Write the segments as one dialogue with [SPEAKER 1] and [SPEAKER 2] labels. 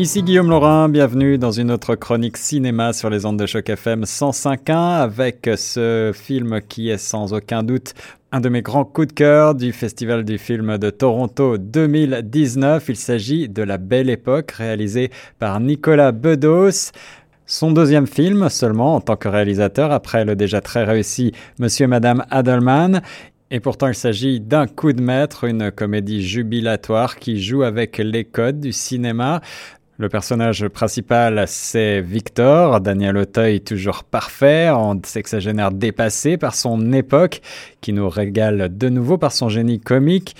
[SPEAKER 1] Ici Guillaume Laurin, bienvenue dans une autre chronique cinéma sur les ondes de choc FM 105.1 avec ce film qui est sans aucun doute un de mes grands coups de cœur du Festival du film de Toronto 2019. Il s'agit de La Belle Époque réalisé par Nicolas Bedos. Son deuxième film seulement en tant que réalisateur après le déjà très réussi Monsieur et Madame Adelman. Et pourtant, il s'agit d'un coup de maître, une comédie jubilatoire qui joue avec les codes du cinéma. Le personnage principal, c'est Victor, Daniel Auteuil toujours parfait, en sexagénaire dépassé par son époque, qui nous régale de nouveau par son génie comique.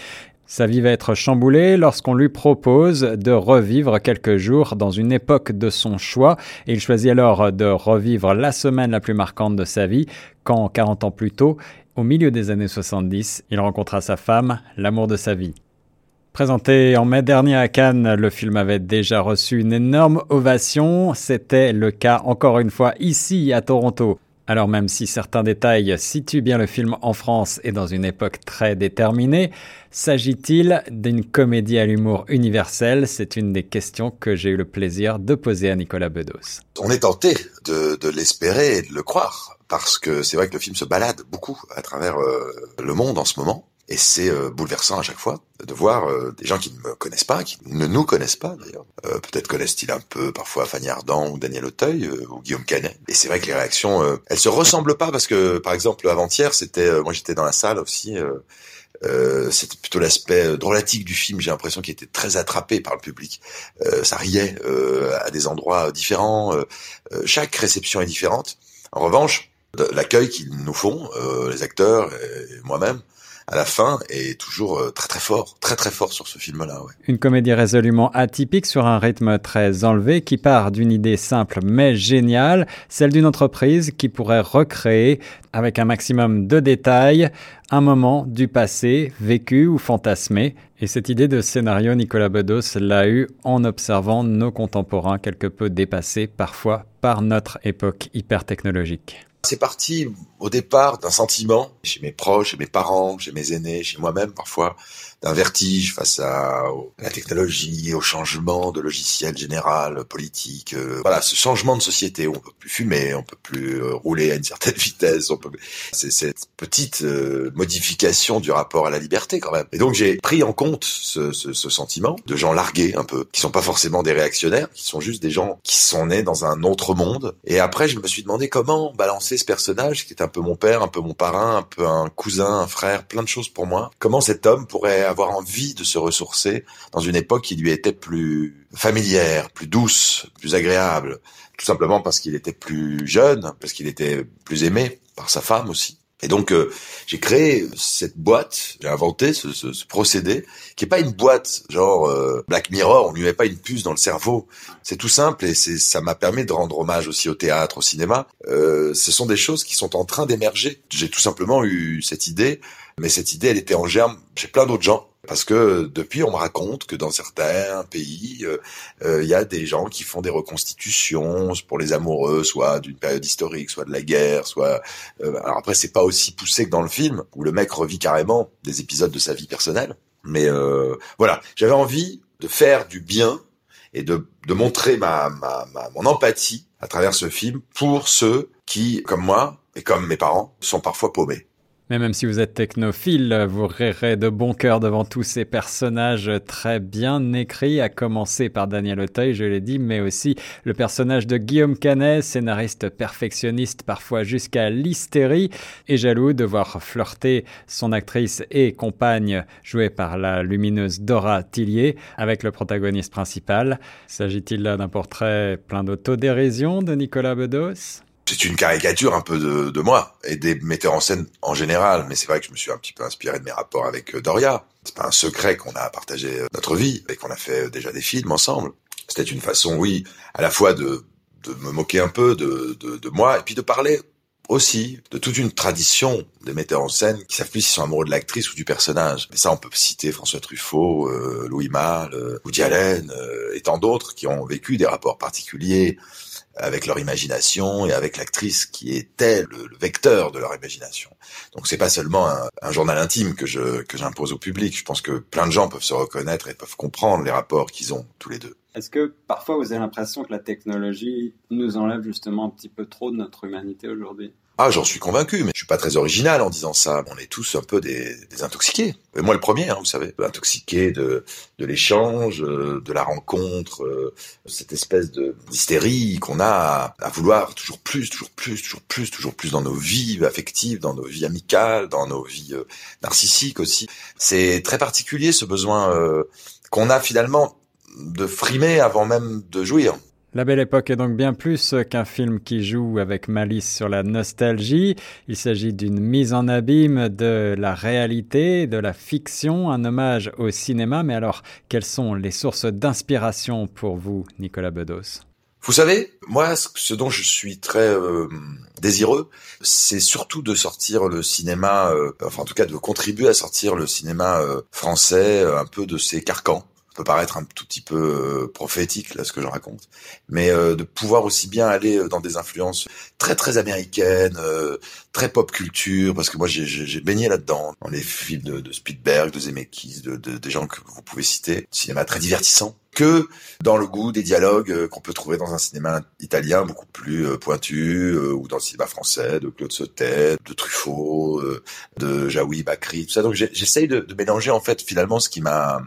[SPEAKER 1] Sa vie va être chamboulée lorsqu'on lui propose de revivre quelques jours dans une époque de son choix, il choisit alors de revivre la semaine la plus marquante de sa vie, quand 40 ans plus tôt, au milieu des années 70, il rencontra sa femme, l'amour de sa vie. Présenté en mai dernier à Cannes, le film avait déjà reçu une énorme ovation. C'était le cas encore une fois ici à Toronto. Alors même si certains détails situent bien le film en France et dans une époque très déterminée, s'agit-il d'une comédie à l'humour universel C'est une des questions que j'ai eu le plaisir de poser à Nicolas Bedos.
[SPEAKER 2] On est tenté de, l'espérer et de le croire, parce que c'est vrai que le film se balade beaucoup à travers euh, le monde en ce moment. Et c'est euh, bouleversant à chaque fois de voir euh, des gens qui ne me connaissent pas, qui ne nous connaissent pas d'ailleurs. Euh, peut-être connaissent-ils un peu parfois Fanny Ardant ou Daniel Auteuil ou Guillaume Canet. Et c'est vrai que les réactions, elles se ressemblent pas parce que par exemple avant-hier, c'était, moi j'étais dans la salle aussi. c'était plutôt l'aspect drôlatique du film. J'ai l'impression qu'il était très attrapé par le public. ça riait à des endroits différents. chaque réception est différente. En revanche, l'accueil qu'ils nous font, les acteurs et moi-même, à la fin est toujours euh, très très fort, très très fort sur ce film-là. Ouais.
[SPEAKER 1] Une comédie résolument atypique sur un rythme très enlevé qui part d'une idée simple mais géniale, celle d'une entreprise qui pourrait recréer avec un maximum de détails un moment du passé vécu ou fantasmé. Et cette idée de scénario, Nicolas Bedos l'a eu en observant nos contemporains quelque peu dépassés parfois par notre époque hyper technologique.
[SPEAKER 2] C'est parti au départ d'un sentiment chez mes proches, chez mes parents, chez mes aînés, chez moi-même parfois, d'un vertige face à, la technologie, au changement de logiciel général, politique. Euh, voilà, ce changement de société on peut plus fumer, on peut plus euh, rouler à une certaine vitesse. On peut... C'est cette petite euh, modification du rapport à la liberté quand même. Et donc j'ai pris en compte ce, ce, ce, sentiment de gens largués un peu, qui sont pas forcément des réactionnaires, qui sont juste des gens qui sont nés dans un autre monde. Et après, je me suis demandé comment balancer ce personnage qui est un peu mon père, un peu mon parrain, un peu un cousin, un frère, plein de choses pour moi. Comment cet homme pourrait avoir envie de se ressourcer dans une époque qui lui était plus familière, plus douce, plus agréable, tout simplement parce qu'il était plus jeune, parce qu'il était plus aimé par sa femme aussi. Et donc euh, j'ai créé cette boîte, j'ai inventé ce, ce, ce, procédé qui est pas une boîte genre euh, Black Mirror, on lui met pas une puce dans le cerveau. C'est tout simple et c'est ça m'a permis de rendre hommage aussi au théâtre, au cinéma. Euh, ce sont des choses qui sont en train d'émerger. J'ai tout simplement eu cette idée, mais cette idée elle était en germe chez plein d'autres gens parce que depuis, on me raconte que dans certains pays, euh, euh, il y a des gens qui font des reconstitutions pour les amoureux, soit d'une période historique, soit de la guerre, soit. Euh, alors après, c'est pas aussi poussé que dans le film où le mec revit carrément des épisodes de sa vie personnelle. Mais voilà, j'avais envie de faire du bien et de, de montrer ma, ma, ma, mon empathie à travers ce film pour ceux qui, comme moi et comme mes parents, sont parfois paumés.
[SPEAKER 1] Mais même si vous êtes technophile, vous rirez de bon cœur devant tous ces personnages très bien écrits, à commencer par Daniel Auteuil, je l'ai dit, mais aussi le personnage de Guillaume Canet, scénariste perfectionniste parfois jusqu'à l'hystérie, et jaloux de voir flirter son actrice et compagne jouée par la lumineuse Dora Tillier avec le protagoniste principal. S'agit-il là d'un portrait plein d'autodérision de Nicolas Bedos?
[SPEAKER 2] C'est une caricature un peu de, de, moi et des metteurs en scène en général. Mais c'est vrai que je me suis un petit peu inspiré de mes rapports avec euh, Doria. C'est pas un secret qu'on a partagé euh, notre vie et qu'on a fait euh, déjà des films ensemble. C'était une façon, oui, à la fois de, de me moquer un peu de, de, moi et puis de parler aussi de toute une tradition des metteurs en scène qui savent plus s'ils sont amoureux de l'actrice ou du personnage. Mais ça, on peut citer François Truffaut, Louis Malle, Woody Allen et tant d'autres qui ont vécu des rapports particuliers avec leur imagination et avec l'actrice qui était le, vecteur de leur imagination. Donc c'est pas seulement un, un, journal intime que je que j'impose au public. Je pense que plein de gens peuvent se reconnaître et peuvent comprendre les rapports qu'ils ont tous les deux.
[SPEAKER 1] Est-ce que parfois vous avez l'impression que la technologie nous enlève justement un petit peu trop de notre humanité aujourd'hui?
[SPEAKER 2] Ah, j'en suis convaincu, mais je suis pas très original en disant ça. On est tous un peu des, des intoxiqués. Et moi, le premier, hein, vous savez, intoxiqué de, de l'échange, euh, de la rencontre, euh, cette espèce de d'hystérie qu'on a à, à, vouloir toujours plus, toujours plus, toujours plus, toujours plus dans nos vies affectives, dans nos vies amicales, dans nos vies euh, narcissiques aussi. C'est très particulier ce besoin euh, qu'on a finalement de frimer avant même de jouir.
[SPEAKER 1] La Belle Époque est donc bien plus qu'un film qui joue avec malice sur la nostalgie. Il s'agit d'une mise en abîme de la réalité, de la fiction, un hommage au cinéma. Mais alors, quelles sont les sources d'inspiration pour vous, Nicolas Bedos?
[SPEAKER 2] Vous savez, moi, ce dont je suis très euh, désireux, c'est surtout de sortir le cinéma, euh, enfin en tout cas de contribuer à sortir le cinéma euh, français un peu de ses carcans peut paraître un tout petit peu euh, prophétique là ce que je raconte, mais euh, de pouvoir aussi bien aller euh, dans des influences très très américaines, très pop culture, parce que moi j'ai baigné là-dedans, dans les films de, de Spielberg, de Zemeckis, de, des gens que vous pouvez citer, cinéma très divertissant, que dans le goût des dialogues euh, qu'on peut trouver dans un cinéma italien beaucoup plus pointu, euh, ou dans le cinéma français de Claude Sautet, de Truffaut, de Jaoui Bakri, tout ça. Donc j'essaye de, de mélanger en fait finalement ce qui m'a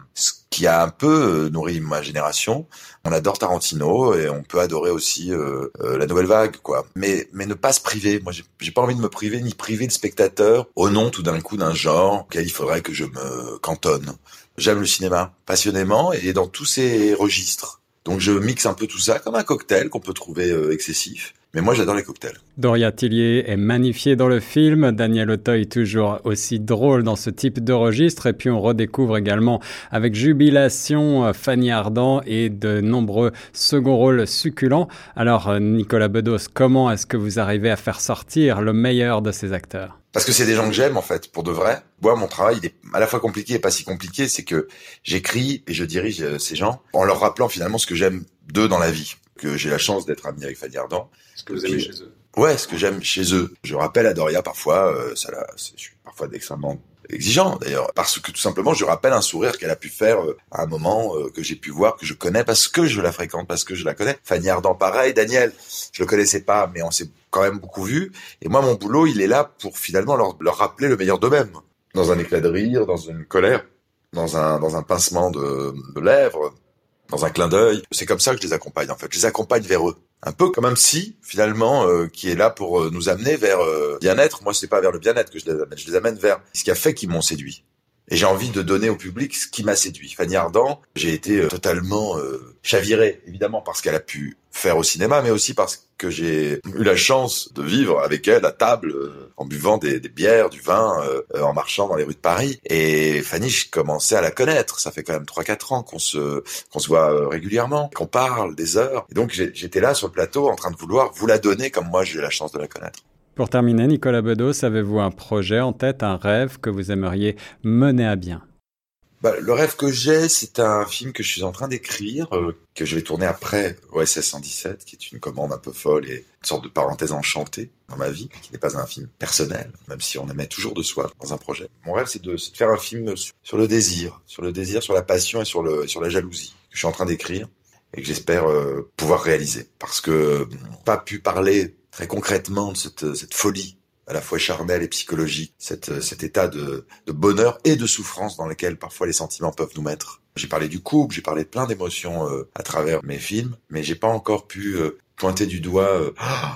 [SPEAKER 2] qui a un peu euh, nourri ma génération. On adore Tarantino et on peut adorer aussi euh, euh, la nouvelle vague, quoi. Mais mais ne pas se priver. Moi, j'ai pas envie de me priver ni priver le spectateur au nom tout d'un coup d'un genre auquel il faudrait que je me cantonne. J'aime le cinéma passionnément et dans tous ses registres. Donc je mixe un peu tout ça comme un cocktail qu'on peut trouver euh, excessif. Mais moi, j'adore les cocktails.
[SPEAKER 1] Doria Tillier est magnifiée dans le film. Daniel Auteuil toujours aussi drôle dans ce type de registre. Et puis, on redécouvre également avec jubilation euh, Fanny Ardant et de nombreux seconds rôles succulents. Alors, euh, Nicolas Bedos, comment est-ce que vous arrivez à faire sortir le meilleur de ces acteurs?
[SPEAKER 2] Parce que c'est des gens que j'aime en fait, pour de vrai. Moi, mon travail, il est à la fois compliqué et pas si compliqué. C'est que j'écris et je dirige ces gens en leur rappelant finalement ce que j'aime d'eux dans la vie que j'ai la chance d'être ami avec Fanny Ardant.
[SPEAKER 1] Ce que vous aimez chez eux.
[SPEAKER 2] Ouais, ce que j'aime chez eux. Je rappelle à Doria parfois, euh, ça la, je suis parfois extrêmement exigeant d'ailleurs, parce que tout simplement je rappelle un sourire qu'elle a pu faire euh, à un moment euh, que j'ai pu voir, que je connais parce que je la fréquente, parce que je la connais. Fanny Ardant pareil, Daniel, je le connaissais pas, mais on s'est quand même beaucoup vu. Et moi mon boulot, il est là pour finalement leur, leur rappeler le meilleur d'eux-mêmes, dans un éclat de rire, dans une colère, dans un dans un pincement de, de lèvres, dans un clin d'œil. C'est comme ça que je les accompagne en fait. Je les accompagne vers eux. Un peu comme un psy finalement euh, qui est là pour euh, nous amener vers euh, bien-être. Moi, c'est pas vers le bien-être que je les amène. Je les amène vers ce qui a fait qu'ils m'ont séduit. Et j'ai envie de donner au public ce qui m'a séduit. Fanny Ardant, j'ai été euh, totalement euh, chaviré, évidemment, parce qu'elle a pu faire au cinéma, mais aussi parce que j'ai eu la chance de vivre avec elle à table, euh, en buvant des, des, bières, du vin, euh, en marchant dans les rues de Paris. Et Fanny, je commençais à la connaître. Ça fait quand même 3-4 ans qu'on se qu'on se voit régulièrement, qu'on parle des heures. Et donc j'étais là sur le plateau en train de vouloir vous la donner comme moi j'ai eu la chance de la connaître.
[SPEAKER 1] Pour terminer, Nicolas Bedos, avez-vous un projet en tête, un rêve que vous aimeriez mener à bien?
[SPEAKER 2] Bah, le rêve que j'ai, c'est un film que je suis en train d'écrire, euh, que je vais tourner après OSS 117, qui est une commande un peu folle et une sorte de parenthèse enchantée dans ma vie, qui n'est pas un film personnel, même si on aimait toujours de soi dans un projet. Mon rêve, c'est de, faire un film sur, le désir, sur le désir, sur la passion et sur la jalousie, que je suis en train d'écrire et que j'espère euh, pouvoir réaliser. Parce que euh, pas pu parler très concrètement de cette, cette folie à la fois charnelle et psychologique, cette, cet état de, de bonheur et de souffrance dans lequel parfois les sentiments peuvent nous mettre. J'ai parlé du couple, j'ai parlé de plein d'émotions euh, à travers mes films, mais j'ai pas encore pu euh, pointer du doigt euh,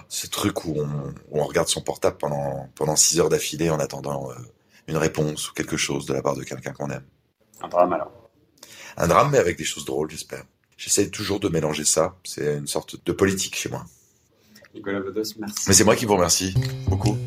[SPEAKER 2] ce truc où on, où on, regarde son portable pendant pendant six heures d'affilée en attendant euh, une réponse ou quelque chose de la part de quelqu'un qu'on aime.
[SPEAKER 1] Un drame alors.
[SPEAKER 2] Un drame, mais avec des choses drôles, j'espère. J'essaie toujours de mélanger ça. C'est une sorte de politique chez moi.
[SPEAKER 1] Nicolas Bedos, merci.
[SPEAKER 2] Mais c'est moi qui vous remercie beaucoup.